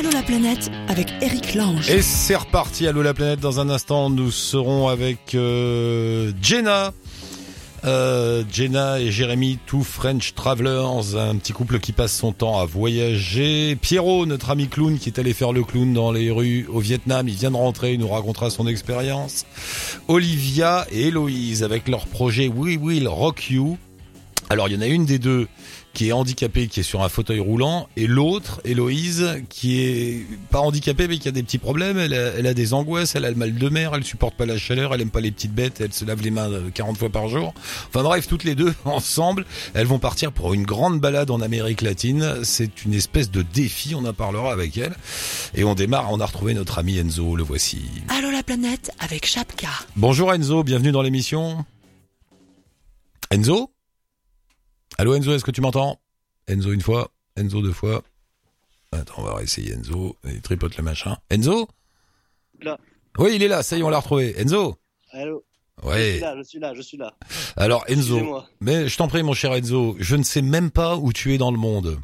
Allô la planète avec Eric Lange. Et c'est reparti, Allô la planète. Dans un instant, nous serons avec euh, Jenna. Euh, Jenna et Jérémy, two French Travelers, un petit couple qui passe son temps à voyager. Pierrot, notre ami clown qui est allé faire le clown dans les rues au Vietnam, il vient de rentrer, il nous racontera son expérience. Olivia et Héloïse avec leur projet We Will Rock You. Alors il y en a une des deux qui est handicapée, qui est sur un fauteuil roulant, et l'autre, Héloïse, qui est pas handicapée mais qui a des petits problèmes. Elle a, elle a des angoisses, elle a le mal de mer, elle supporte pas la chaleur, elle aime pas les petites bêtes, elle se lave les mains 40 fois par jour. Enfin bref, toutes les deux ensemble, elles vont partir pour une grande balade en Amérique latine. C'est une espèce de défi, on en parlera avec elle. Et on démarre, on a retrouvé notre ami Enzo, le voici. Allô la planète avec Chapka. Bonjour Enzo, bienvenue dans l'émission. Enzo? Allô Enzo, est-ce que tu m'entends? Enzo une fois, Enzo deux fois. Attends, on va réessayer Enzo. Il tripote le machin. Enzo? Là. Oui, il est là, ça y est, on l'a retrouvé. Enzo? Allô? Je Ouais. suis là, je suis là, je suis là. Alors Enzo, mais je t'en prie mon cher Enzo, je ne sais même pas où tu es dans le monde.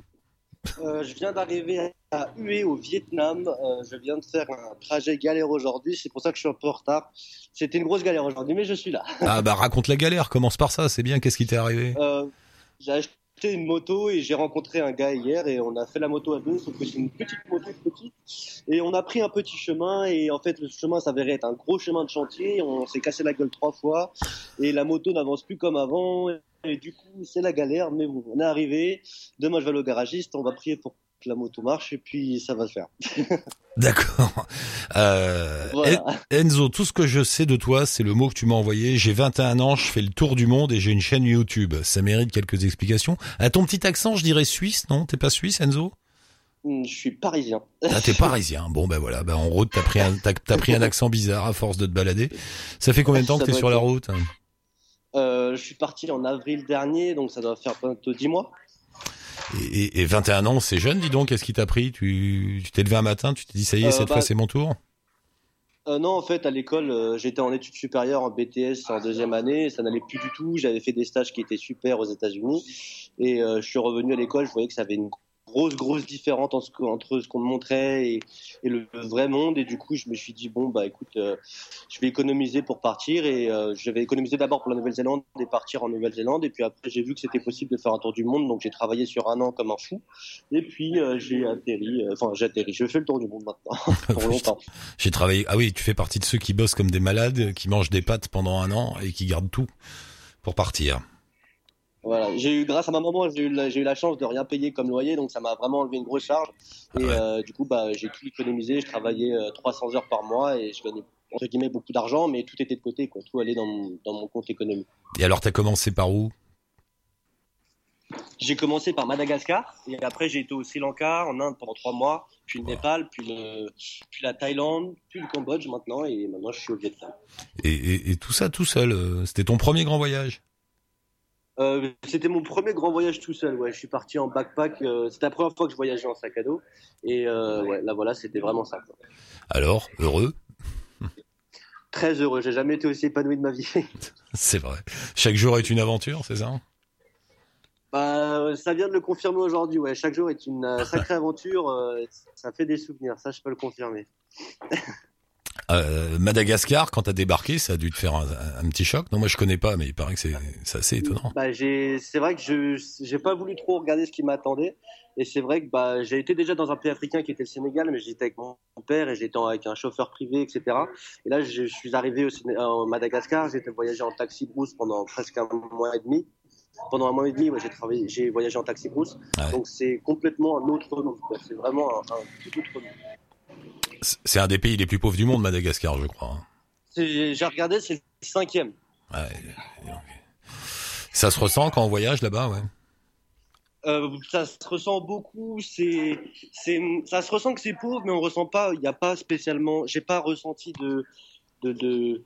Euh, je viens d'arriver à Hue au Vietnam. Euh, je viens de faire un trajet galère aujourd'hui. C'est pour ça que je suis un peu en retard. C'était une grosse galère aujourd'hui, mais je suis là. Ah bah raconte la galère, commence par ça, c'est bien, qu'est-ce qui t'est arrivé? Euh, j'ai acheté une moto et j'ai rencontré un gars hier et on a fait la moto à deux, sauf que c'est une petite moto petite. Et on a pris un petit chemin et en fait le chemin s'avérait être un gros chemin de chantier. On s'est cassé la gueule trois fois et la moto n'avance plus comme avant. Et du coup c'est la galère, mais bon, on est arrivé. Demain je vais aller au garagiste, on va prier pour la moto marche et puis ça va se faire. D'accord. Euh, Voilà. Enzo, tout ce que je sais de toi, c'est le mot que tu m'as envoyé. J'ai 21 ans, je fais le tour du monde et j'ai une chaîne YouTube. Ça mérite quelques explications. À ton petit accent, je dirais suisse, non? T'es pas suisse, Enzo? Hmm, Je suis parisien. Ah, t'es parisien. Bon, ben voilà. Ben, en route, t'as pris, un, pris accent bizarre à force de te balader. Ça fait combien de temps que t'es sur la route? Euh, je suis parti en avril dernier, donc ça doit faire bientôt 10 mois. Et, et, et 21 ans, c'est jeune, dis donc. Qu'est-ce qui t'a pris? Tu t'es levé un matin, tu t'es dit, ça y est, Euh, cette bah- fois, c'est mon tour? Euh, non, en fait, à l'école, euh, j'étais en études supérieures en BTS en deuxième année. Ça n'allait plus du tout. J'avais fait des stages qui étaient super aux États-Unis. Et euh, je suis revenu à l'école. Je voyais que ça avait une grosse, grosse différence entre ce qu'on me montrait et, et le, vrai monde. Et du coup, je me suis dit, bon, bah écoute, euh, je vais économiser pour partir. Et euh, je vais économiser d'abord pour la Nouvelle-Zélande et partir en Nouvelle-Zélande. Et puis après, j'ai vu que c'était possible de faire un tour du monde. Donc j'ai travaillé sur un an comme un fou. Et puis euh, j'ai atterri. euh, Enfin, j'ai atterri. Je fais le tour du monde maintenant. pour longtemps. J'ai travaillé. Ah oui, tu fais partie de ceux qui bossent comme des malades, qui mangent des pâtes pendant un an et qui gardent tout pour partir. Voilà, j'ai eu grâce à ma maman, j'ai eu, la- j'ai eu la chance de rien payer comme loyer, donc ça m'a vraiment enlevé une grosse charge. Et ouais. euh, du coup, bah, j'ai tout économisé. Je travaillais euh, 300 heures par mois et je gagnais entre guillemets beaucoup d'argent, mais tout était de côté, quoi. Tout allait dans mon, dans mon compte économique. Et alors, t'as commencé par où? J'ai commencé par Madagascar et après j'ai été au Sri Lanka, en Inde pendant trois mois, puis le Wow. Népal, puis, le, puis la Thaïlande, puis le Cambodge maintenant et maintenant je suis au Vietnam. et, et, et tout ça tout seul. euh, C'était ton premier grand voyage? Euh, c'était mon premier grand voyage tout seul. Ouais, je suis parti en backpack. euh, c'était la première fois que je voyageais en sac à dos. Et euh, ouais, là voilà, c'était vraiment ça. quoi. Alors, heureux? Très heureux. J'ai jamais été aussi épanoui de ma vie. C'est vrai. Chaque jour est une aventure, c'est ça? Bah, ça vient de le confirmer aujourd'hui. Ouais, chaque jour est une sacrée aventure. ça fait des souvenirs. Ça, je peux le confirmer. Euh, Madagascar, quand t'as débarqué, ça a dû te faire un, un petit choc. Non, moi je connais pas, mais il paraît que c'est assez étonnant. Bah, c'est vrai que je, j'ai pas voulu trop regarder ce qui m'attendait. Et c'est vrai que bah, j'ai été déjà dans un pays africain qui était le Sénégal, mais j'étais avec mon père et j'étais avec un chauffeur privé, etc. Et là, je suis arrivé au, Madagascar. J'ai été voyager en taxi brousse pendant presque un mois et demi. Pendant un mois et demi, ouais, j'ai travaillé, j'ai voyagé en taxi brousse. Ouais. Donc c'est complètement un autre monde. C'est vraiment un, un tout autre monde. C'est- un des pays les plus pauvres du monde, Madagascar, je crois. hein. J'ai regardé, c'est le cinquième. Ouais. Ça se ressent quand on voyage là-bas, ouais. Euh, ça se ressent beaucoup. C'est, c'est, ça se ressent que c'est pauvre, mais on ressent pas. Il n'y a pas spécialement. J'ai pas ressenti de, de, de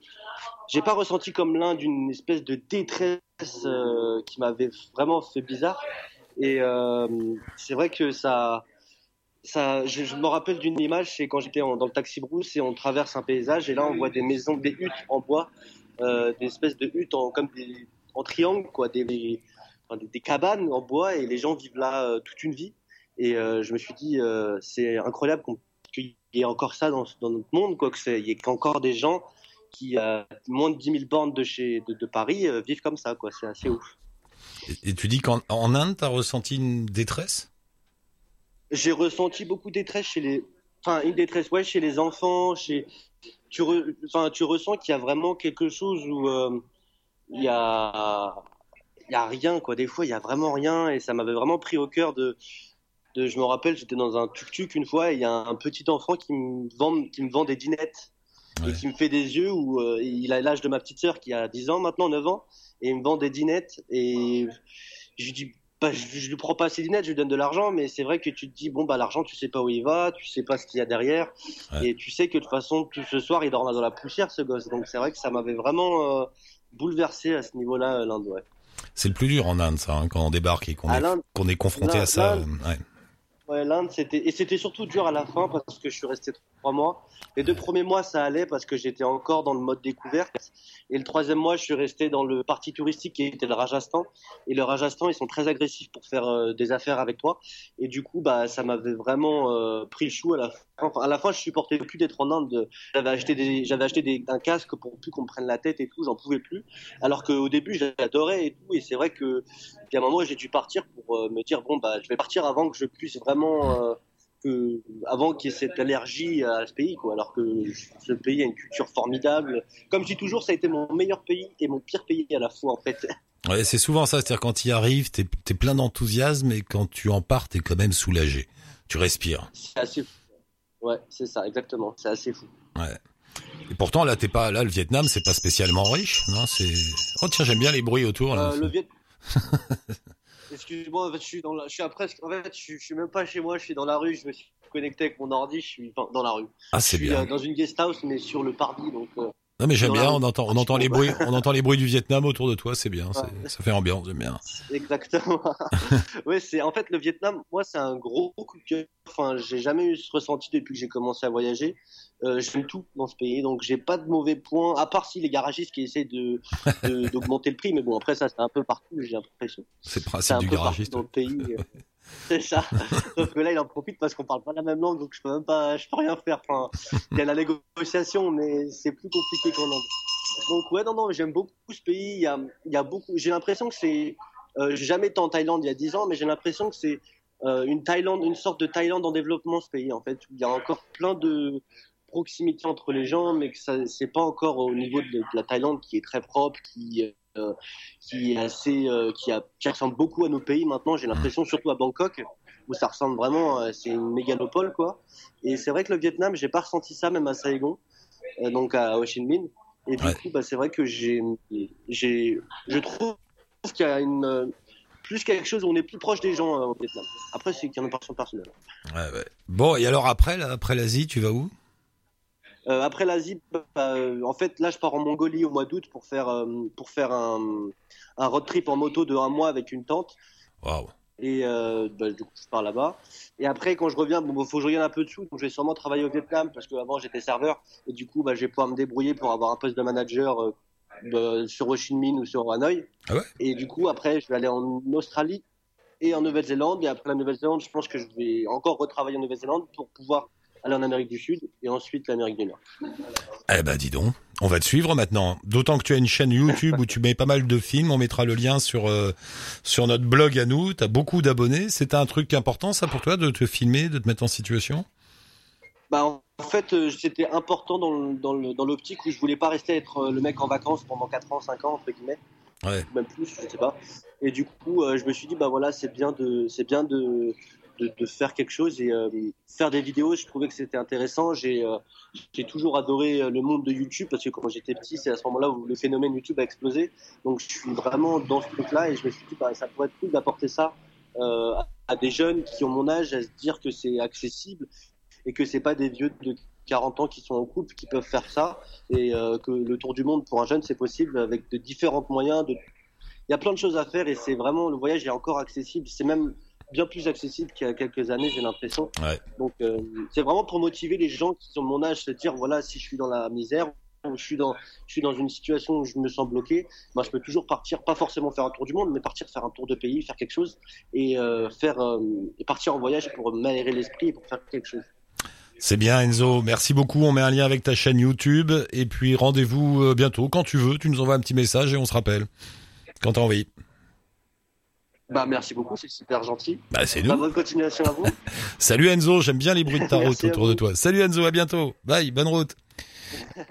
j'ai pas ressenti comme l'un d'une espèce de détresse euh, qui m'avait vraiment fait bizarre. Et euh, c'est vrai que ça, je, me rappelle d'une image, c'est quand j'étais dans le taxi brousse et on traverse un paysage et là on voit des maisons, des huttes en bois, euh, des espèces de huttes en, triangle, des, cabanes en bois et les gens vivent là euh, toute une vie. Et euh, je me suis dit, c'est incroyable qu'il y ait encore ça dans, notre monde, quoi, que c'est- il y ait encore des gens qui, à moins de 10 000 bornes de, Paris, vivent comme ça. C'est assez ouf. Et, et tu dis qu'en en Inde, t'as ressenti une détresse? J'ai ressenti beaucoup de détresse chez les, enfin, une détresse, ouais, chez les enfants, chez, tu, re- enfin, tu ressens qu'il y a vraiment quelque chose où euh, il y a, il y a rien, quoi. Des fois, il y a vraiment rien, et ça m'avait vraiment pris au cœur de, de, je me rappelle, j'étais dans un tuk-tuk une fois, et il y a un petit enfant qui me vend, qui me vend des dinettes. Ouais. Et qui me fait des yeux où euh, il a l'âge de ma petite sœur qui a 10 ans maintenant, 9 ans, et il me vend des dinettes, et je lui dis, bah, je, je lui prends pas ses dinettes, je lui donne de l'argent, mais c'est vrai que tu te dis, bon, bah, l'argent, tu sais pas où il va, tu sais pas ce qu'il y a derrière, Ouais. et tu sais que de toute façon, tout ce soir, il dort dans la poussière, ce gosse. Donc c'est vrai que ça m'avait vraiment euh, bouleversé à ce niveau-là, euh, l'Inde, ouais. C'est le plus dur en Inde, ça, hein, quand on débarque et qu'on est, confronté à ça. euh, ouais. Ouais, l'Inde, c'était et c'était surtout dur à la fin parce que je suis resté trois mois. Les deux premiers mois, ça allait parce que j'étais encore dans le mode découverte. Et le troisième mois, je suis resté dans le parti touristique qui était le Rajasthan. Et le Rajasthan, ils sont très agressifs pour faire euh, des affaires avec toi. Et du coup, bah, ça m'avait vraiment euh, pris le chou à la fin. À la fin, je supportais plus d'être en Inde. J'avais acheté des, j'avais acheté des, un casque pour plus qu'on me prenne la tête et tout. J'en pouvais plus. Alors qu'au début, j'adorais et tout. Et c'est vrai que, à un moment, j'ai dû partir pour euh, me dire bon bah, je vais partir avant que je puisse vraiment que avant qu'il y ait cette allergie à ce pays, quoi. Alors que ce pays a une culture formidable. Comme je dis toujours, ça a été mon meilleur pays et mon pire pays à la fois, en fait. Ouais, c'est souvent ça, c'est-à-dire quand tu y arrives, t'es es plein d'enthousiasme et quand tu en pars, t'es quand même soulagé. Tu respires. C'est assez fou. Ouais, c'est ça, exactement. C'est assez fou. Ouais. Et pourtant, là, t'es pas, là, le Vietnam, c'est pas spécialement riche, non, c'est, oh, tiens, j'aime bien les bruits autour, là. Euh, le Viet... Excuse-moi, en fait, je suis dans la, je suis à presque, en fait, je suis, je suis même pas chez moi, je suis dans la rue, je me suis connecté avec mon ordi, je suis enfin, dans la rue. Ah, c'est bien. euh, dans une guest house, mais sur le parvis, donc. euh, Non, mais j'aime bien, on entend, on entend les bruits, on entend les bruits du Vietnam autour de toi, c'est bien, Ouais. ça fait ambiance, j'aime bien. Exactement. ouais, c'est en fait le Vietnam. Moi, c'est un gros coup de cœur. Enfin, j'ai jamais eu ce ressenti depuis que j'ai commencé à voyager. Euh, J'aime tout dans ce pays, donc j'ai pas de mauvais points. À part si les garagistes qui essaient de d'augmenter le prix, mais bon, après ça, c'est un peu partout. J'ai l'impression. C'est le principe un du peu partout garagiste. dans le pays. Euh. C'est ça. Sauf que là, il en profite parce qu'on parle pas la même langue, donc je peux même pas, je peux rien faire. Enfin, il y a la négociation, mais c'est plus compliqué qu'en Inde. Donc ouais, non, non, j'aime beaucoup ce pays. Il y a, il y a beaucoup. J'ai l'impression que c'est. Euh, j'ai jamais été en Thaïlande il y a 10 ans, mais j'ai l'impression que c'est euh, une Thaïlande, une sorte de Thaïlande en développement ce pays en fait. Il y a encore plein de proximité entre les gens, mais que ça c'est pas encore au niveau de, la Thaïlande qui est très propre, qui euh, qui est assez, euh, qui, a, qui ressemble beaucoup à nos pays maintenant. J'ai l'impression, surtout à Bangkok, où ça ressemble vraiment, euh, c'est une mégalopole quoi. Et c'est vrai que le Vietnam, j'ai pas ressenti ça même à Saigon, euh, donc à Ho Chi Minh. Et du Ouais. coup, bah, c'est vrai que j'ai, j'ai, je trouve qu'il y a une plus quelque chose où on est plus proche des gens au Vietnam. Après, c'est qu'il y a une impression personnelle. Ouais, ouais. Bon, et alors après, là, après l'Asie, tu vas où? Euh, après l'Asie, bah, euh, en fait, là, je pars en Mongolie au mois d'août pour faire euh, pour faire un, un road trip en moto de un mois avec une tente. Waouh. Et euh, bah, du coup, je pars là-bas. Et après, quand je reviens, bon, faut que je regagne un peu de sous. Donc, je vais sûrement travailler au Vietnam parce qu'avant, j'étais serveur. Et du coup, bah, je vais pouvoir me débrouiller pour avoir un poste de manager euh, bah, sur Ho Chi Minh ou sur Hanoï. Ah ouais? Et du coup, après, je vais aller en Australie et en Nouvelle-Zélande. Et après la Nouvelle-Zélande, je pense que je vais encore retravailler en Nouvelle-Zélande pour pouvoir aller en Amérique du Sud et ensuite l'Amérique du Nord. Eh ben, dis donc, on va te suivre maintenant. D'autant que tu as une chaîne YouTube où tu mets pas mal de films. On mettra le lien sur euh, sur notre blog à nous. T'as beaucoup d'abonnés. C'est un truc important, ça, pour toi, de te filmer, de te mettre en situation? Bah, en fait, euh, c'était important dans l'optique où je voulais pas rester être euh, le mec en vacances pendant 4 ans, 5 ans, entre guillemets. Ouais. Même plus, je sais pas. Et du coup, euh, je me suis dit, bah voilà, c'est bien de, c'est bien de, de, faire quelque chose et euh, faire des vidéos. Je trouvais que c'était intéressant. J'ai, euh, toujours adoré euh, le monde de YouTube parce que quand j'étais petit, c'est à ce moment-là où le phénomène YouTube a explosé. Donc, je suis vraiment dans ce truc-là et je me suis dit, bah, ça pourrait être cool d'apporter ça à des jeunes qui ont mon âge, à se dire que c'est accessible et que c'est pas des vieux de 40 ans qui sont en couple qui peuvent faire ça et que le tour du monde pour un jeune c'est possible avec de différents moyens il y a plein de choses à faire et c'est vraiment le voyage est encore accessible c'est même bien plus accessible qu'il y a quelques années j'ai l'impression Ouais. donc euh, c'est vraiment pour motiver les gens qui sont de mon âge se dire voilà si je suis dans la misère où je suis dans, je suis dans une situation où je me sens bloqué, moi, je peux toujours partir, pas forcément faire un tour du monde, mais partir faire un tour de pays, faire quelque chose et euh, faire et partir en voyage pour m'aérer l'esprit et pour faire quelque chose. C'est bien Enzo, merci beaucoup. On met un lien avec ta chaîne YouTube et puis rendez-vous bientôt quand tu veux. Tu nous envoies un petit message et on se rappelle quand t'as envie. Bah, merci beaucoup, c'est super gentil. Bah, c'est nous. bonne continuation à vous. Salut Enzo, j'aime bien les bruits de ta route autour de toi. Salut Enzo, à bientôt. Bye, bonne route.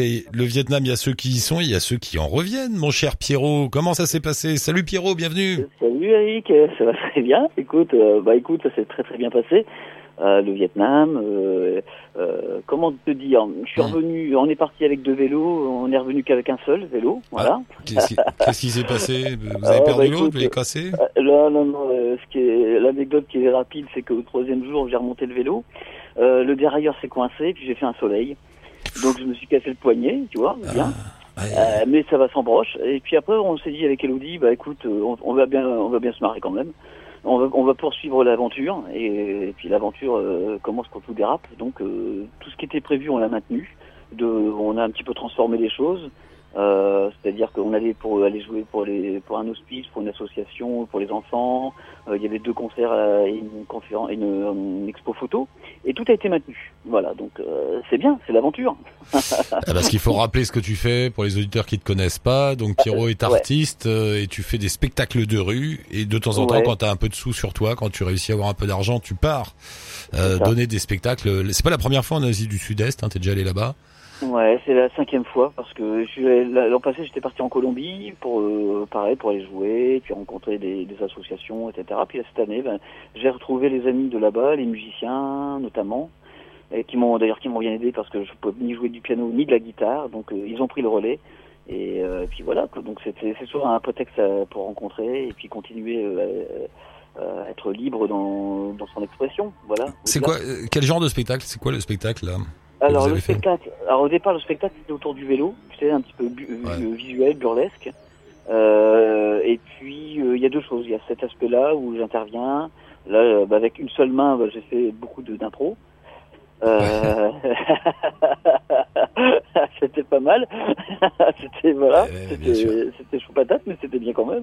Et le Vietnam, il y a ceux qui y sont, il y a ceux qui en reviennent. Mon cher Pierrot, comment ça s'est passé? Salut Pierrot, bienvenue. Salut Eric, ça va très bien. Écoute, euh, bah écoute, ça s'est très très bien passé. Euh, le Vietnam. Euh, euh, comment te dire Je suis revenu, on est parti avec deux vélos, on est revenu qu'avec un seul vélo, voilà. Ah, qu'est-ce qui s'est passé? Vous avez ah, perdu bah, l'autre, vous l'avez cassé? Non, non, non. ce qui est l'anecdote qui est rapide, c'est qu'au troisième jour, j'ai remonté le vélo. le dérailleur s'est coincé, puis j'ai fait un soleil. Donc je me suis cassé le poignet, tu vois, bien. Ah, mais ça va sans broche. Et puis après, on s'est dit avec Elodie, bah écoute, on, on, va bien, on va bien se marrer quand même on va, on va poursuivre l'aventure et, puis l'aventure euh, commence quand tout dérape. Donc euh, tout ce qui était prévu, on l'a maintenu. De, on a un petit peu transformé les choses. Euh, c'est-à-dire qu'on allait pour aller jouer pour les pour un hospice, pour une association, pour les enfants. Euh, il y avait deux concerts et une conférence, une, expo photo, et tout a été maintenu. Voilà, donc euh, c'est bien, c'est l'aventure. Ah, parce qu'il faut rappeler ce que tu fais pour les auditeurs qui te connaissent pas. Donc Pierrot est artiste et tu fais des spectacles de rue et de temps en temps, quand tu as un peu de sous sur toi, quand tu réussis à avoir un peu d'argent, tu pars donner des spectacles. C'est pas la première fois en Asie du Sud-Est, hein, t'es déjà allé là-bas. Ouais, c'est la cinquième fois parce que l'an passé j'étais parti en Colombie pour euh, pareil pour aller jouer, puis rencontrer des, des associations, etc. Puis cette année, ben, j'ai retrouvé les amis de là-bas, les musiciens notamment, et qui m'ont d'ailleurs qui m'ont bien aidé parce que je peux ni jouer du piano ni de la guitare, donc euh, ils ont pris le relais. Et euh, puis voilà, donc c'est souvent un prétexte pour rencontrer et puis continuer à être libre dans, dans son expression. Voilà. C'est quoi Quel genre de spectacle? C'est quoi le spectacle là? Alors le spectacle, alors au départ le spectacle c'était autour du vélo, c'est un petit peu euh, visuel, burlesque. Euh, et puis euh, il y a deux choses, il y a cet aspect-là où j'interviens. Là, euh, bah, avec une seule main, bah, j'ai fait beaucoup d'impro. Euh... c'était pas mal. c'était voilà, c'était chaud patate, mais c'était bien quand même.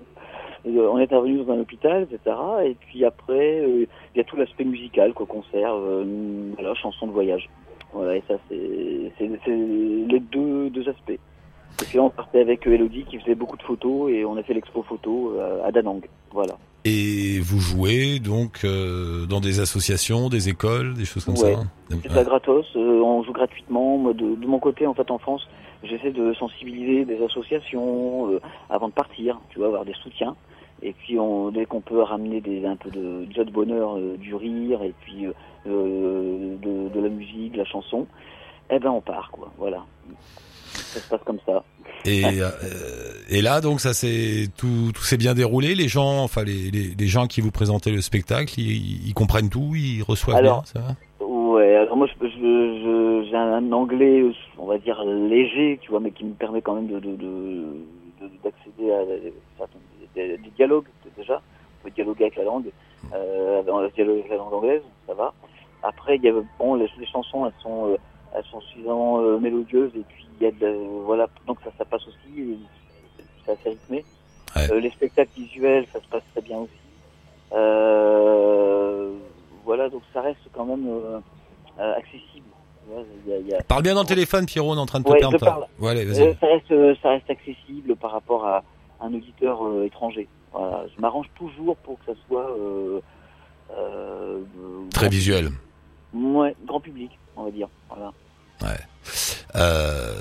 on est intervenu dans un hôpital, etc. Et puis après, il y a tout l'aspect musical, quoi, concert, voilà, chanson de voyage. Voilà, et ça, c'est les deux, deux aspects. Et puis on partait avec Elodie qui faisait beaucoup de photos et on a fait l'expo photo euh, à Danang. Voilà. Et vous jouez donc euh, dans des associations, des écoles, des choses comme ça C'est ça gratos, euh, on joue gratuitement. Moi, de, de, mon côté, en fait, en France, j'essaie de sensibiliser des associations avant de partir, tu vois, avoir des soutiens. Et puis on, dès qu'on peut ramener des, un peu de déjà de bonheur, du rire et puis euh, de, de, la musique, de la chanson, eh ben on part quoi. Voilà, ça se passe comme ça. Et, euh, et là donc ça c'est tout, tout s'est bien déroulé. Les gens, enfin les, les, les, gens qui vous présentaient le spectacle, ils, ils comprennent tout, ils reçoivent alors, bien, ça Ouais, alors moi j'ai je, je, un anglais, on va dire léger, tu vois, mais qui me permet quand même de d'accéder de, de, à des, des, dialogues déjà. On peut dialoguer avec la langue, euh, dialoguer avec la langue anglaise, ça va. Après, il y a, bon, les, chansons, elles sont, euh, elles sont suffisamment euh, mélodieuses et puis il y a de, voilà, donc ça, ça passe aussi, c'est assez rythmé. Euh, les spectacles visuels, ça se passe très bien aussi. voilà, donc ça reste quand même accessible. Y a, Parle bien dans le téléphone, Pierrot, on est en train de te ouais, perdre. ça, reste, ça reste accessible par rapport à un auditeur étranger. Voilà, je m'arrange toujours pour que ça soit très visuel. Ouais, grand public, on va dire. Voilà. Ouais. Euh,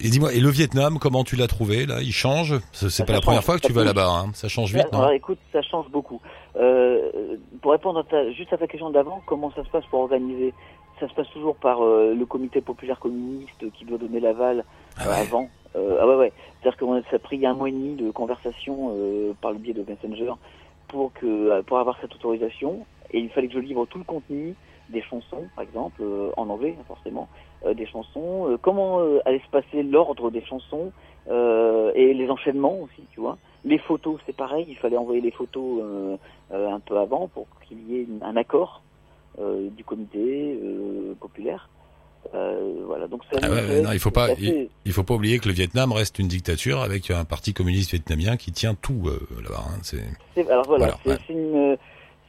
et dis-moi, et le Vietnam, comment tu l'as trouvé là? Il change? C'est pas la première fois que tu vas là-bas, hein ça change vite, non? Alors, Écoute, ça change beaucoup. Euh, pour répondre à ta, juste à ta question d'avant, comment ça se passe pour organiser? Ça se passe toujours par euh, le comité populaire communiste qui doit donner l'aval ah avant. ah ouais, ouais. C'est-à-dire que ça a pris un mois et demi de conversation par le biais de Messenger pour que pour avoir cette autorisation. Et il fallait que je livre tout le contenu, des chansons, par exemple, euh, en anglais forcément, euh, des chansons, euh, comment allait se passer l'ordre des chansons et les enchaînements aussi, tu vois. Les photos, c'est pareil, il fallait envoyer les photos un peu avant pour qu'il y ait un accord du comité populaire. Voilà, donc ah non, il faut pas, il, faut pas oublier que le Vietnam reste une dictature avec un parti communiste vietnamien qui tient tout là-bas. Hein, alors voilà, il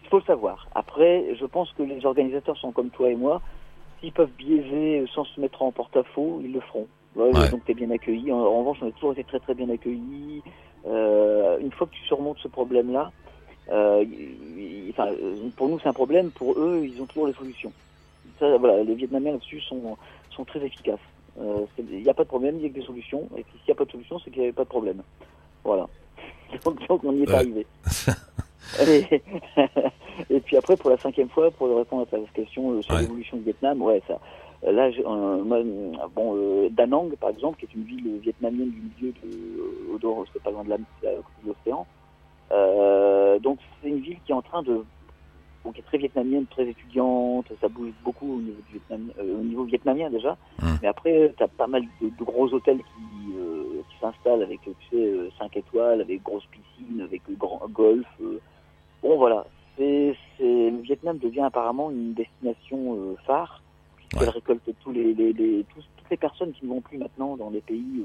faut le savoir. Après, je pense que les organisateurs sont comme toi et moi. S'ils peuvent biaiser sans se mettre en porte-à-faux, ils le feront. Donc tu es bien accueilli. En, revanche, on a toujours été très très bien accueillis. une fois que tu surmontes ce problème-là, euh, enfin, pour nous, c'est un problème. Pour eux, ils ont toujours les solutions. Ça, voilà, les Vietnamiens là-dessus sont, sont très efficaces. Euh, il n'y a pas de problème, il y a que des solutions. Et s'il n'y a pas de solution, c'est qu'il n'y avait pas de problème. Voilà. Donc, on n'y est pas arrivé. et, puis après, pour la cinquième fois, pour répondre à ta question euh, sur l'évolution du Vietnam, ouais, ça. Là, bon, Da Nang, par exemple, qui est une ville vietnamienne du milieu de, au c'est pas loin de l'océan. Euh, donc c'est une ville qui est en train de bon, qui est très vietnamienne, très étudiante, ça bouge beaucoup au niveau, euh, au niveau vietnamien déjà. Hum. Mais après, tu as pas mal de, gros hôtels qui, euh, qui s'installent avec, tu sais, 5 étoiles, avec grosse piscine, avec grand golf. Bon, voilà. C'est, le Vietnam devient apparemment une destination phare, puisqu'elle récolte tous les, les, les tous, toutes les personnes qui ne vont plus maintenant dans les pays,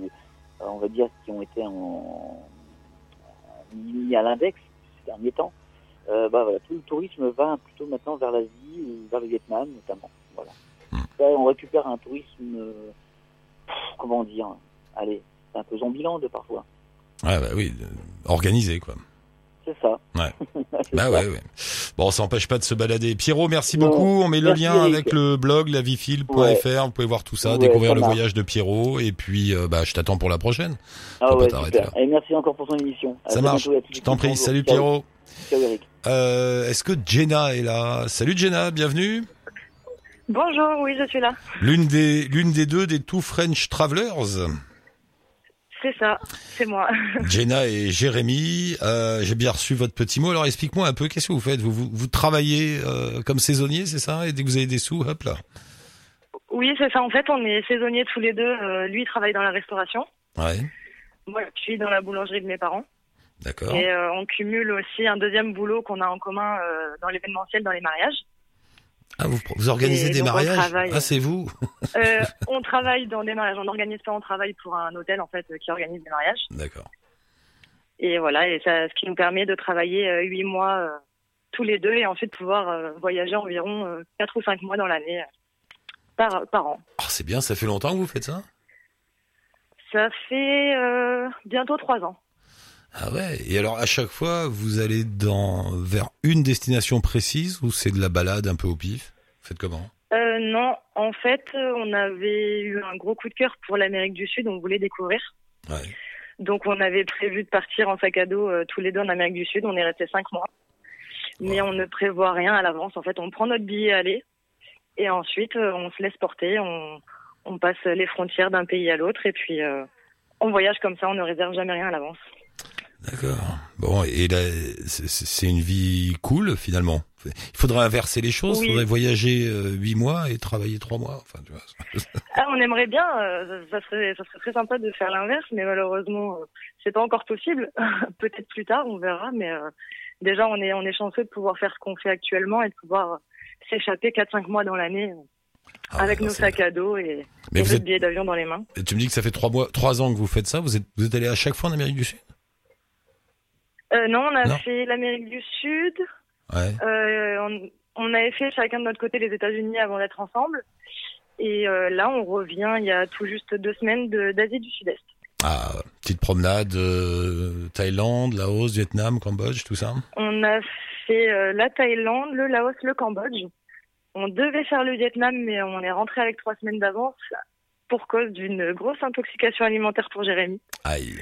on va dire, qui ont été en mis à l'index ces derniers temps, euh, bah, voilà, tout le tourisme va plutôt maintenant vers l'Asie, vers le Vietnam notamment. Voilà. Hmm. on récupère un tourisme, euh, comment dire, allez, un peu zombieland parfois. Ouais, bah oui, organisé quoi. C'est ça. Ouais. bah ouais, ouais. Bon, ça n'empêche pas de se balader. Pierrot, merci beaucoup. On met le lien avec le blog lavifil.fr. Vous pouvez voir tout ça, découvrir le voyage de Pierrot. Et puis, euh, bah, je t'attends pour la prochaine. Ah ouais, Et merci encore pour ton émission. ça marche. Je t'en prie. Salut Pierrot. Eric. Euh, Est-ce que Jenna est là Salut Jenna, bienvenue. Bonjour, oui, je suis là. L'une des, l'une des deux des Two French Travelers. C'est ça, c'est moi. Jenna et Jérémy, euh, j'ai bien reçu votre petit mot. Alors explique-moi un peu, qu'est-ce que vous faites vous, vous, travaillez euh, comme saisonnier, c'est ça Et dès que vous avez des sous, hop là Oui, c'est ça. En fait, on est saisonniers tous les deux. Euh, lui, il travaille dans la restauration. Ouais. Moi, je suis dans la boulangerie de mes parents. D'accord. Et on cumule aussi un deuxième boulot qu'on a en commun dans l'événementiel, dans les mariages. Ah, vous, vous organisez des mariages Ah, c'est vous euh, On travaille dans des mariages. On n'organise pas, on travaille pour un hôtel en fait qui organise des mariages. D'accord. Et voilà, et ça, ce qui nous permet de travailler euh, huit mois euh, tous les deux et ensuite pouvoir euh, voyager environ quatre ou cinq mois dans l'année par, par an. Oh, c'est bien, ça fait longtemps que vous faites ça? Ça fait bientôt trois ans. Ah ouais. Et alors à chaque fois, vous allez dans vers une destination précise ou c'est de la balade un peu au pif? Vous faites comment? Euh, Non, en fait, on avait eu un gros coup de cœur pour l'Amérique du Sud. On voulait découvrir. Ouais. Donc on avait prévu de partir en sac à dos euh, tous les deux en Amérique du Sud. On est resté cinq mois, mais on ne prévoit rien à l'avance. En fait, on prend notre billet à aller et ensuite euh, on se laisse porter. On, on passe les frontières d'un pays à l'autre et puis euh, on voyage comme ça. On ne réserve jamais rien à l'avance. D'accord. Bon, et là, c'est une vie cool finalement. Il faudrait inverser les choses. Il faudrait voyager euh, huit mois et travailler trois mois. Enfin, tu vois. ah, on aimerait bien. Euh, ça serait, ça serait très sympa de faire l'inverse, mais malheureusement, euh, c'est pas encore possible. Peut-être plus tard, on verra. Mais déjà, on est, on est chanceux de pouvoir faire ce qu'on fait actuellement et de pouvoir s'échapper quatre, cinq mois dans l'année. Ah, avec nos sacs à dos et, et vous billets d'avion dans les mains. Et tu me dis que ça fait trois mois, trois ans que vous faites ça. Vous êtes, vous êtes allé à chaque fois en Amérique du Sud? Euh, non, on a fait l'Amérique du Sud. Euh, on, on, avait fait chacun de notre côté les États-Unis avant d'être ensemble. Et euh, là, on revient il y a tout juste deux semaines d'Asie du Sud-Est. Ah, petite promenade, Thaïlande, Laos, Vietnam, Cambodge, tout ça On a fait la Thaïlande, le Laos, le Cambodge. On devait faire le Vietnam, mais on est rentré avec trois semaines d'avance pour cause d'une grosse intoxication alimentaire pour Jérémy. Aïe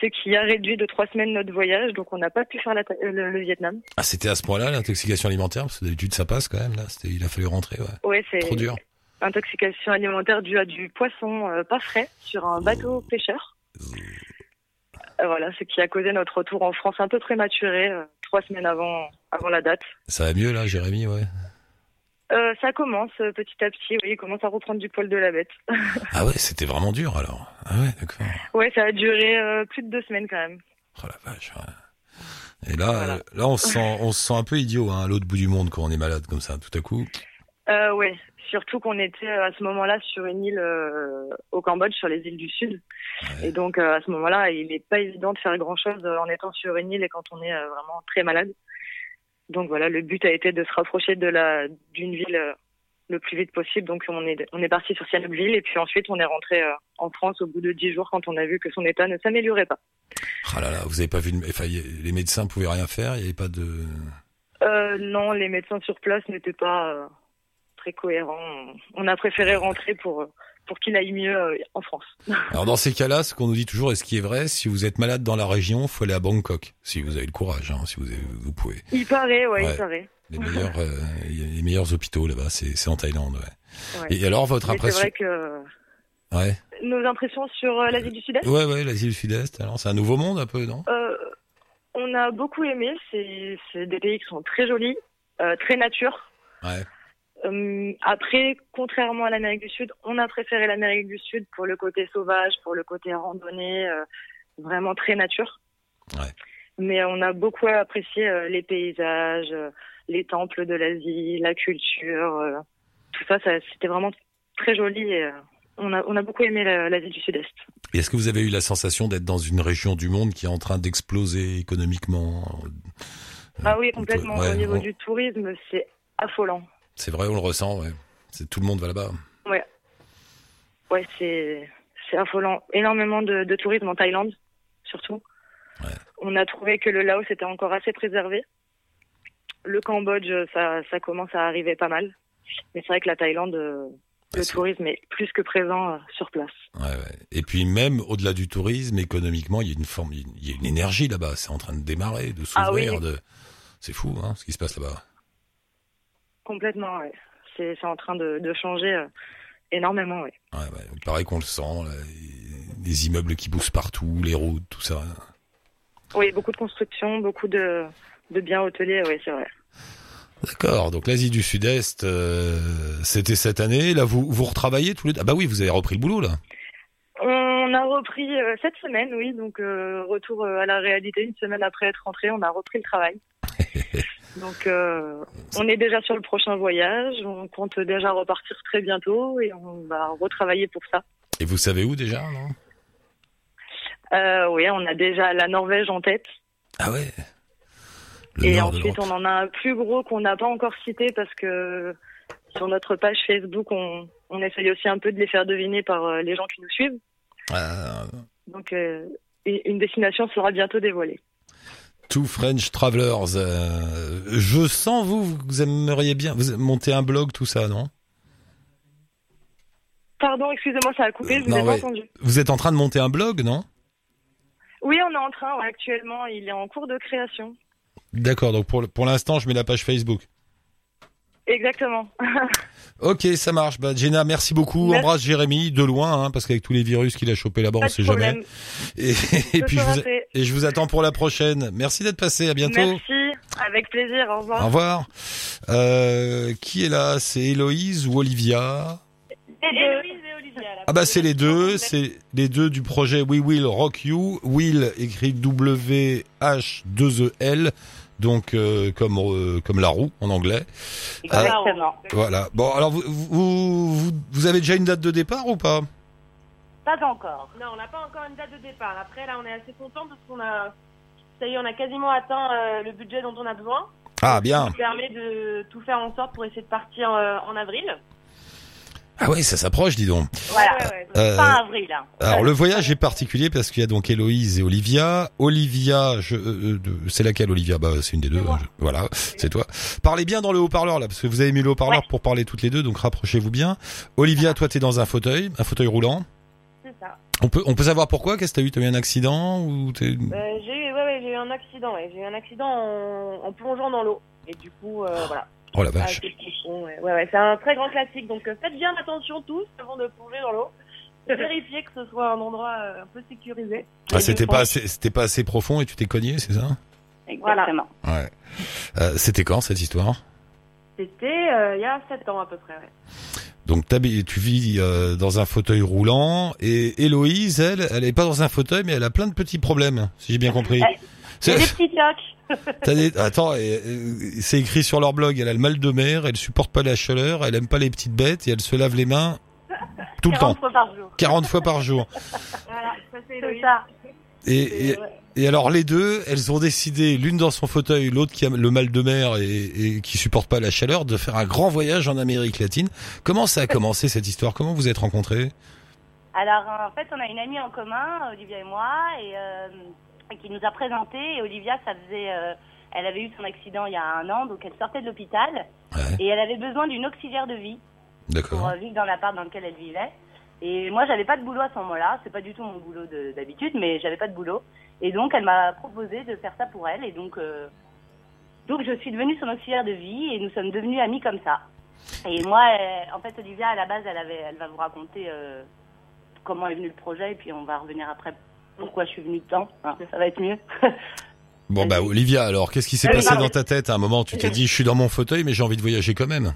ce qui a réduit de trois semaines notre voyage, donc on n'a pas pu faire le, Vietnam. Ah, c'était à ce point-là l'intoxication alimentaire, parce que d'habitude ça passe quand même là. Il a fallu rentrer, ouais. Ouais, c'est trop dur. Intoxication alimentaire due à du poisson euh, pas frais sur un bateau pêcheur. Euh, voilà, ce qui a causé notre retour en France un peu prématuré, euh, trois semaines avant avant la date. Ça va mieux là, Jérémy, ouais. Euh, ça commence euh, petit à petit, oui, il commence à reprendre du poil de la bête. ah ouais, c'était vraiment dur alors. Ah ouais, d'accord. Ouais, ça a duré euh, plus de deux semaines quand même. Oh la vache. Et là, là, on se sent, on se sent un peu idiot hein, à l'autre bout du monde quand on est malade comme ça, tout à coup. Euh, ouais, Surtout qu'on était à ce moment-là sur une île au Cambodge, sur les îles du Sud. Et donc à ce moment-là, il n'est pas évident de faire grand-chose en étant sur une île et quand on est vraiment très malade. Donc voilà, le but a été de se rapprocher de la d'une ville le plus vite possible. Donc on est on est parti sur Sihanoukville et puis ensuite on est rentré en France au bout de dix jours quand on a vu que son état ne s'améliorait pas. Ah là là, vous avez pas vu, enfin, les médecins pouvaient rien faire, il n'y avait pas de. Euh, non, les médecins sur place n'étaient pas euh, très cohérents. On a préféré rentrer pour pour qu'il aille mieux euh, en France. Alors dans ces cas-là, ce qu'on nous dit toujours, et ce qui est vrai, si vous êtes malade dans la région, faut aller à Bangkok, si vous avez le courage, hein, si vous vous pouvez. Il paraît, ouais, il paraît. Les meilleurs, les meilleurs hôpitaux là-bas, c'est en Thaïlande, ouais. Et alors votre impression C'est vrai que. Ouais. Nos impressions sur l'Asie du Sud-Est? Ouais, ouais, l'Asie du Sud-Est. Alors c'est un nouveau monde un peu, non? On a beaucoup aimé. C'est des pays qui sont très jolis, euh, très nature. Ouais. Euh, après, contrairement à l'Amérique du Sud, on a préféré l'Amérique du Sud pour le côté sauvage, pour le côté randonnée, euh, vraiment très nature. Ouais. Mais on a beaucoup apprécié les paysages, les temples de l'Asie, la culture, tout ça, ça c'était vraiment très joli et on a, on a beaucoup aimé l'Asie du Sud-Est. Est-ce que vous avez eu la sensation d'être dans une région du monde qui est en train d'exploser économiquement Ah oui, complètement. Au niveau du tourisme, c'est affolant. C'est vrai, on le ressent, ouais. C'est, tout le monde va là-bas. Ouais. Ouais, c'est, c'est affolant. Énormément de, de tourisme en Thaïlande, surtout. Ouais. On a trouvé que le Laos était encore assez préservé. Le Cambodge, ça, ça commence à arriver pas mal. Mais c'est vrai que la Thaïlande, le tourisme est plus que présent euh, sur place. Ouais, ouais. Et puis même au-delà du tourisme, économiquement, il y a une forme, il y a une énergie là-bas. C'est en train de démarrer, de ah s'ouvrir. de... C'est fou, hein, ce qui se passe là-bas. Complètement, ouais. C'est, en train de, de changer euh, énormément, oui. Ouais, ouais. Il paraît qu'on le sent. Là. Les immeubles qui bougent partout, les routes, tout ça. Oui, beaucoup de construction, beaucoup de, de biens hôteliers, oui, c'est vrai. D'accord. Donc l'Asie du Sud-Est, euh, c'était cette année. Là, vous vous retravaillez tous les deux? Ah bah oui, vous avez repris le boulot là. On a repris euh, cette semaine, oui. Donc euh, retour à la réalité une semaine après être rentré, on a repris le travail. donc on est déjà sur le prochain voyage. On compte déjà repartir très bientôt et on va retravailler pour ça. Et vous savez où déjà, non? Oui, on a déjà la Norvège en tête. Ah ouais? Et ensuite, on en a un plus gros qu'on n'a pas encore cité parce que sur notre page Facebook, on, on essaye aussi un peu de les faire deviner par euh, les gens qui nous suivent. Ah. Donc, euh, une destination sera bientôt dévoilée. Two French Travelers. Euh, je sens, vous, vous aimeriez bien vous monter un blog, tout ça, non? Pardon, excusez-moi, ça a coupé, je vous ai pas entendu. Vous êtes en train de monter un blog, non? Oui, on est en train, actuellement, il est en cours de création. D'accord, donc pour, pour l'instant, je mets la page Facebook. Exactement. ok, ça marche. Bah, Jenna, merci beaucoup. Embrasse Jérémy de loin, hein, parce qu'avec tous les virus qu'il a chopé là-bas, on sait jamais. Et, puis je vous, et je vous attends pour la prochaine. Merci d'être passé. À bientôt. Merci. Avec plaisir. Au revoir. Au revoir. Euh, qui est là? C'est Héloïse ou Olivia? Ah bah c'est les deux, c'est les deux du projet We Will Rock You. Will écrit W H 2 E L donc euh, comme euh, comme la roue en anglais. Exactement. voilà. Bon, alors vous, vous, vous avez déjà une date de départ ou pas? Pas encore. Non, on n'a pas encore une date de départ. Après, là, on est assez content parce qu'on a, ça y est, on a quasiment atteint euh, le budget dont on a besoin. Ah bien. Ça permet de tout faire en sorte pour essayer de partir en avril. Ah oui, ça s'approche, dis donc. Voilà, euh, fin avril. Hein. Alors le voyage est particulier parce qu'il y a donc Héloïse et Olivia. Olivia, je, euh, c'est laquelle Olivia? Bah c'est une des deux. voilà, c'est toi. Parlez bien dans le haut-parleur là, parce que vous avez mis le haut-parleur pour parler toutes les deux, donc rapprochez-vous bien. Olivia, toi t'es dans un fauteuil, un fauteuil roulant. C'est ça. On peut, on peut savoir pourquoi? Qu'est-ce que t'as eu? T'as eu un accident ou t'es... Euh, j'ai eu, ouais, ouais, j'ai eu un accident. J'ai eu un accident en, en plongeant dans l'eau. Et du coup, euh, voilà. Oh la vache. ouais, ouais, c'est un très grand classique. Donc euh, faites bien attention tous avant de plonger dans l'eau. Vérifiez que ce soit un endroit euh, un peu sécurisé. Ah, c'était pas assez, c'était pas assez profond et tu t'es cogné, c'est ça? Exactement. Ouais. Euh, c'était quand cette histoire? C'était il y a 7 ans à peu près. Ouais. Donc tu vis dans un fauteuil roulant et Héloïse, elle, elle est pas dans un fauteuil mais elle a plein de petits problèmes, si j'ai bien compris. J'ai des petits des... Attends, et- et- c'est écrit sur leur blog, elle a le mal de mer, elle supporte pas la chaleur, elle aime pas les petites bêtes et elle se lave les mains tout le 40 temps, fois par jour. 40 fois par jour. Voilà, ça c'est ça. Et, et, et alors les deux, elles ont décidé, l'une dans son fauteuil, l'autre qui a le mal de mer et, et qui supporte pas la chaleur, de faire un grand voyage en Amérique latine. Comment ça a commencé cette histoire? Comment vous êtes rencontrés? Alors, en fait, on a une amie en commun, Olivia et moi, et euh, qui nous a présenté. Et Olivia, ça faisait, euh, elle avait eu son accident il y a un an, donc elle sortait de l'hôpital Ouais, et elle avait besoin d'une auxiliaire de vie pour euh, vivre dans l'appart dans lequel elle vivait. Et moi, j'avais pas de boulot à ce moment-là. C'est pas du tout mon boulot de- d'habitude, mais j'avais pas de boulot. Et donc, elle m'a proposé de faire ça pour elle. Et donc, euh, donc, je suis devenue son auxiliaire de vie et nous sommes devenus amis comme ça. Et moi, en fait, Olivia, à la base, elle avait, elle va vous raconter euh, comment est venu le projet, et puis on va revenir après pourquoi je suis venue dedans. Hein, ça va être mieux. Bon bah Olivia, alors qu'est-ce qui s'est oui, passé dans ta tête à un moment Tu t'es dit, je suis dans mon fauteuil, mais j'ai envie de voyager quand même.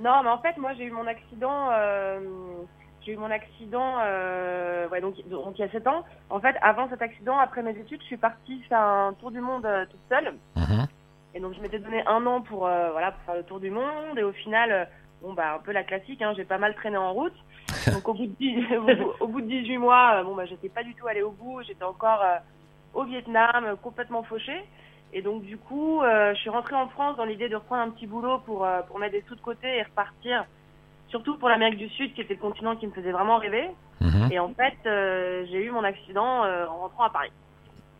Non, mais en fait, moi, j'ai eu mon accident. euh, j'ai eu mon accident, euh, ouais, donc, donc il y a 7 ans. En fait, avant cet accident, après mes études, je suis partie faire un tour du monde euh, toute seule. Mhm. Et donc, je m'étais donné un an pour, euh, voilà, pour faire le tour du monde. Et au final, bon, bah, un peu la classique, hein, j'ai pas mal traîné en route. Donc, au bout de, dix- au bout- au bout de 18 mois, euh, bon, bah, j'étais pas du tout allée au bout. J'étais encore euh, au Vietnam, complètement fauchée. Et donc, du coup, euh, je suis rentrée en France dans l'idée de reprendre un petit boulot pour, euh, pour mettre des sous de côté et repartir. Surtout pour l'Amérique du Sud, qui était le continent qui me faisait vraiment rêver. Mhm. Et en fait, j'ai eu mon accident en rentrant à Paris.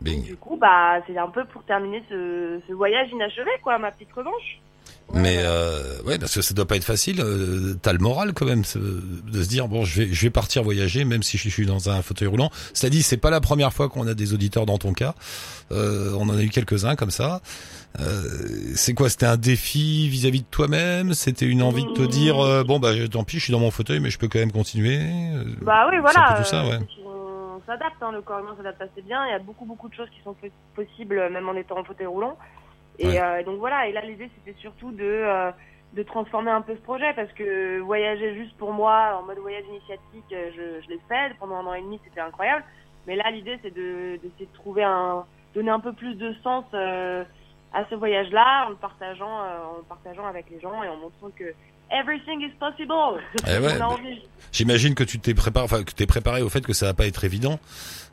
Bing. Du coup, bah, c'est un peu pour terminer ce, ce voyage inachevé, quoi, ma petite revanche. Mais euh, ouais, parce que ça doit pas être facile. euh, T'as le moral quand même de se dire bon, je vais, je vais partir voyager, même si je suis dans un fauteuil roulant. Cela dit, c'est pas la première fois qu'on a des auditeurs dans ton cas. Euh, on en a eu quelques-uns comme ça. Euh, c'est quoi C'était un défi vis-à-vis de toi-même? C'était une envie de te dire euh, bon bah tant pis, je suis dans mon fauteuil, mais je peux quand même continuer? Euh, Bah oui, voilà. tout ça, ouais. On s'adapte, hein, le corps humain s'adapte assez bien. Il y a beaucoup, beaucoup de choses qui sont po- possibles, même en étant en fauteuil roulant. Et Ouais. euh, donc voilà, et là, l'idée, c'était surtout de, euh, de transformer un peu ce projet, parce que voyager juste pour moi, en mode voyage initiatique, euh, je, je l'ai fait. Pendant un an et demi, c'était incroyable. Mais là, l'idée, c'est de- d'essayer de, trouver un, donner un peu plus de sens euh, à ce voyage-là, en le partageant, euh, en le partageant avec les gens et en montrant que everything is possible. Eh ouais, bah. J'imagine que tu t'es préparé, enfin que t'es préparé au fait que ça va pas être évident.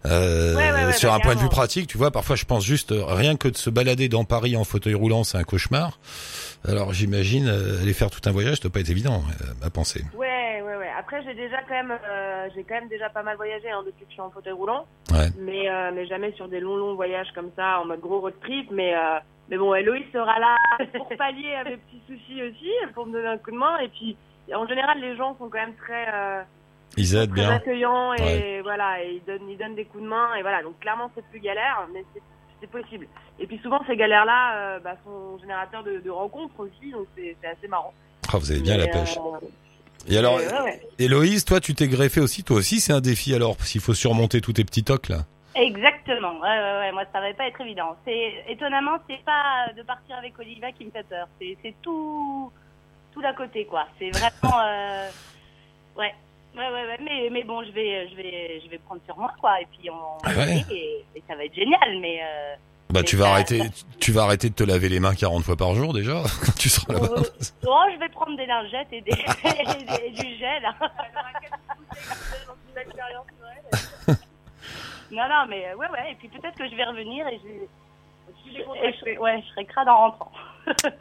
Euh, Ouais, ouais, ouais, sur bah, un point de vue pratique, tu vois, parfois je pense juste euh, rien que de se balader dans Paris en fauteuil roulant, c'est un cauchemar. Alors j'imagine euh, aller faire tout un voyage, ça doit pas être évident euh, à penser. Ouais, ouais, ouais. Après, j'ai déjà quand même, j'ai quand même déjà pas mal voyagé hein, depuis que je suis en fauteuil roulant, mais mais jamais sur des longs longs voyages comme ça en mode gros road trip. Mais mais bon, Héloïse sera là pour pallier à mes petits soucis aussi, pour me donner un coup de main. Et puis, en général, les gens sont quand même très euh, Ils aident très bien. accueillants et Ouais. voilà, et ils donnent ils donnent des coups de main et voilà. Donc clairement, c'est plus galère, mais c'est c'est possible. Et puis souvent, ces galères-là euh, bah, sont générateurs de, de rencontres aussi, donc c'est assez marrant. Ah, vous avez bien la pêche. euh, Et alors, ouais, ouais. Héloïse, toi tu t'es greffé aussi, toi aussi c'est un défi alors, s'il faut surmonter tous tes petits tocs là. Exactement. Ouais, ouais, ouais. Moi, ça va pas être évident. C'est étonnamment, c'est pas de partir avec Olivia qui me fait peur. C'est, tout, tout d'à côté, quoi. C'est vraiment, euh... ouais. Ouais, ouais, ouais, mais, mais bon, je vais, je vais, je vais prendre sur moi, quoi, et puis on, Ah ouais. et, et ça va être génial, mais, euh, Bah Mais tu vas ça- arrêter, tu vas arrêter de te laver les mains 40 fois par jour déjà quand tu seras là-bas. oh, oh, je vais prendre des lingettes et, des, et, des- du gel. Non, non, mais euh, ouais, ouais, et puis peut-être que je vais revenir et je, je serai, ouais, je serai crade en rentrant.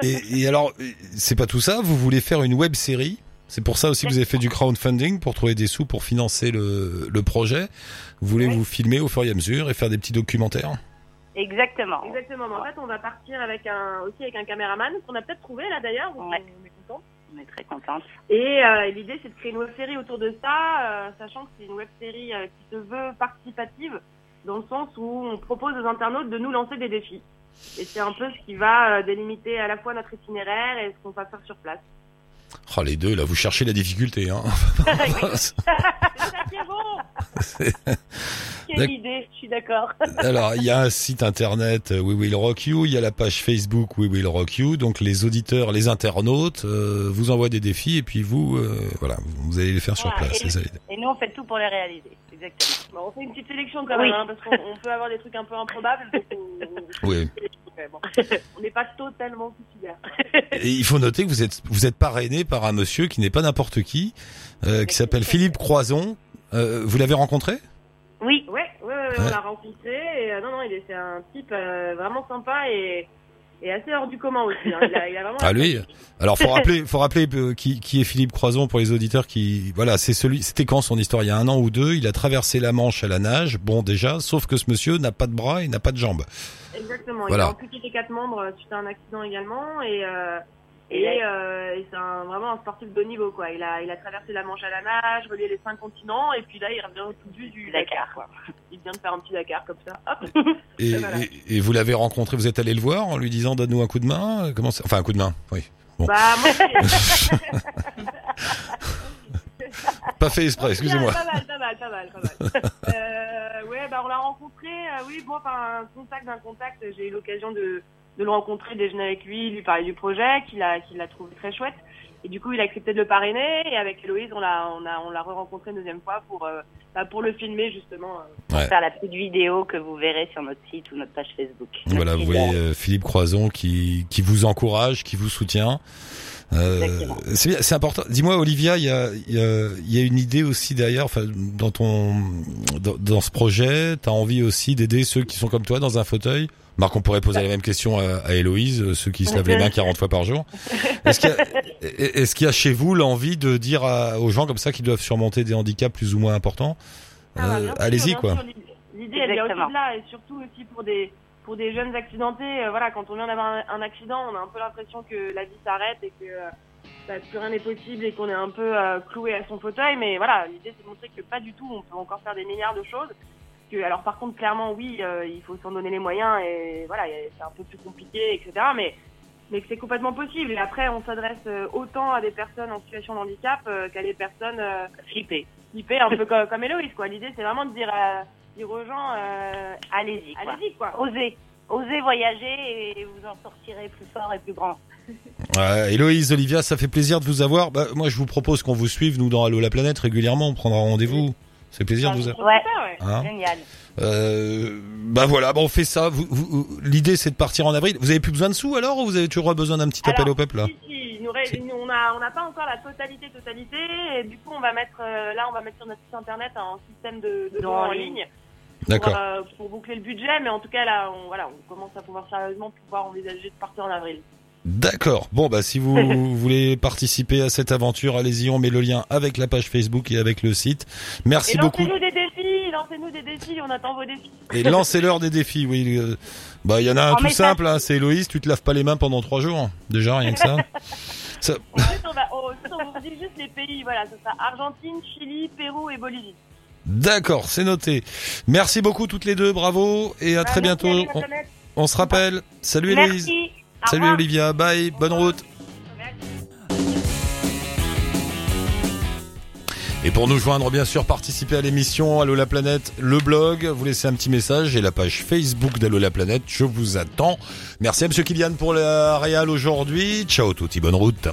Et, et alors, c'est pas tout ça, vous voulez faire une web série? C'est pour ça aussi que vous avez fait du crowdfunding pour trouver des sous pour financer le, le projet. Vous voulez vous filmer au fur et à mesure et faire des petits documentaires? Exactement. Exactement. Mais en fait, on va partir avec un, aussi avec un caméraman qu'on a peut-être trouvé là d'ailleurs. Ouais. On est très contente. Et euh, l'idée, c'est de créer une web série autour de ça, euh, sachant que c'est une web série euh, qui se veut participative, dans le sens où on propose aux internautes de nous lancer des défis. Et c'est un peu ce qui va euh, délimiter à la fois notre itinéraire et ce qu'on va faire sur place. Oh les deux, là vous cherchez la difficulté. Hein. Quelle idée, je suis d'accord. Alors, il y a un site internet euh, We Will Rock You, il y a la page Facebook We Will Rock You. Donc, les auditeurs, les internautes euh, vous envoient des défis et puis vous, euh, voilà, vous allez les faire sur Voilà, place. et, nous, on fait tout pour les réaliser. Exactement. Bon, on fait une petite sélection quand Oui. même, hein, parce qu'on on peut avoir des trucs un peu improbables. on- Oui. Bon. On n'est pas totalement suicidaire. Et il faut noter que vous êtes vous êtes parrainé par un monsieur qui n'est pas n'importe qui, euh, qui s'appelle Philippe Croison. Euh, vous l'avez rencontré? Oui. Ouais, on l'a rencontré. Et, euh, non, non, il est, c'est un type euh, vraiment sympa et, et assez hors du commun aussi. hein. Il, a, il a vraiment. Ah lui. Alors faut rappeler, faut rappeler euh, qui, qui est Philippe Croison pour les auditeurs qui, voilà, c'est celui, c'était quand son histoire? Il y a un an ou deux, il a traversé la Manche à la nage. Bon déjà, sauf que ce monsieur n'a pas de bras et n'a pas de jambes. Exactement. Voilà. Il a amputé les quatre membres suite à un accident également. Et, euh, Et et, euh, et c'est un- vraiment un sportif de haut niveau. Quoi. Il, a, il a traversé la Manche à la nage, relié les cinq continents. Et puis là, il revient tout juste du Dakar. Dakar. quoi. Il vient de faire un petit Dakar comme ça. Hop. Et, Voilà. et, et vous l'avez rencontré, vous êtes allé le voir en lui disant donne-nous un coup de main. euh, Comment ça Enfin un coup de main. Oui. Bon. Bah, moi, Pas fait exprès. Excusez-moi. Pas mal, pas mal, pas mal, pas mal. euh, ouais, bah on l'a rencontré. euh, oui, bon, enfin, un contact d'un contact. J'ai eu l'occasion de, de le rencontrer, déjeuner avec lui, lui parler du projet, qu'il a, qu'il a trouvé très chouette. Et du coup, il a accepté de le parrainer. Et avec Héloïse, on l'a, on a, on l'a re-rencontré une deuxième fois pour, euh, bah, pour le filmer justement. euh. Ouais. Faire la petite vidéo que vous verrez sur notre site ou notre page Facebook. Voilà, vous voyez euh, Philippe Croison qui, qui vous encourage, qui vous soutient. Euh, c'est important. Dis-moi, Olivia, il y a, il y, a, y a une idée aussi derrière, enfin, dans ton, dans, dans ce projet, t'as envie aussi d'aider ceux qui sont comme toi dans un fauteuil. Marc, on pourrait poser la même question à, à Héloïse, euh, ceux qui se lavent les mains 40 fois par jour. Est-ce qu'il y a, y chez vous l'envie de dire à- aux gens comme ça qui doivent surmonter des handicaps plus ou moins importants, Ah, bah, euh, allez-y quoi. l'idée- elle vient aussi là, et surtout aussi pour des pour des jeunes accidentés. euh, voilà, quand on vient d'avoir un, un accident, on a un peu l'impression que la vie s'arrête et que euh, bah, plus rien n'est possible et qu'on est un peu euh, cloué à son fauteuil. Mais voilà, l'idée c'est de montrer que pas du tout. On peut encore faire des milliards de choses. Que, alors par contre, clairement, oui, euh, il faut s'en donner les moyens et voilà, c'est un peu plus compliqué, etc. Mais mais que c'est complètement possible. Et après, on s'adresse euh, autant à des personnes en situation de handicap euh, qu'à des personnes euh, Flipper. flippées, un peu comme, comme Héloïse. Quoi. L'idée, c'est vraiment de dire, à- dire aux gens, euh, Allez-y. quoi. allez-y, quoi. Osez. Osez voyager et vous en sortirez plus fort et plus grand. Ouais, Héloïse, Olivia, ça fait plaisir de vous avoir. Bah, moi, je vous propose qu'on vous suive, nous, dans Allo la planète, régulièrement. On prendra rendez-vous. C'est plaisir de vous avoir. Ouais. Hein Génial. Euh, bah voilà, bah on fait ça. Vous, vous- L'idée, c'est de partir en avril. Vous avez plus besoin de sous alors ou vous avez toujours besoin d'un petit appel Alors, au peuple là Si, si, nous on a, on n'a pas encore la totalité, totalité. Et du coup, on va mettre, euh, là, on va mettre sur notre site internet un système de, de dons en ligne. ligne. D'accord. Pour, euh, pour boucler le budget, mais en tout cas, là, on, voilà, on commence à pouvoir sérieusement pouvoir envisager de partir en avril. D'accord. Bon, bah si vous voulez participer à cette aventure, allez-y. On met le lien avec la page Facebook et avec le site. Merci et beaucoup. lancez-nous des défis, lancez-nous des défis, on attend vos défis. Et lancez-leur des défis. Oui. euh, Bah il y en a un En tout simple. Hein, c'est Héloïse. Tu te laves pas les mains pendant trois jours. Déjà rien que ça. ça Ensuite, on va, oh, on vous dit juste les pays, voilà, ce sera Argentine, Chili, Pérou et Bolivie. D'accord, c'est noté. Merci beaucoup toutes les deux. Bravo et à Bah, très bientôt. On, on se rappelle. Salut Héloïse. Merci. Au Salut revoir. Olivia. Bye. Bonne route. Et pour nous joindre, bien sûr, participer à l'émission Allo la planète, le blog, vous laissez un petit message et la page Facebook d'Allo la planète, je vous attends. Merci à Monsieur Kylian pour la réal aujourd'hui. Ciao touti, bonne route.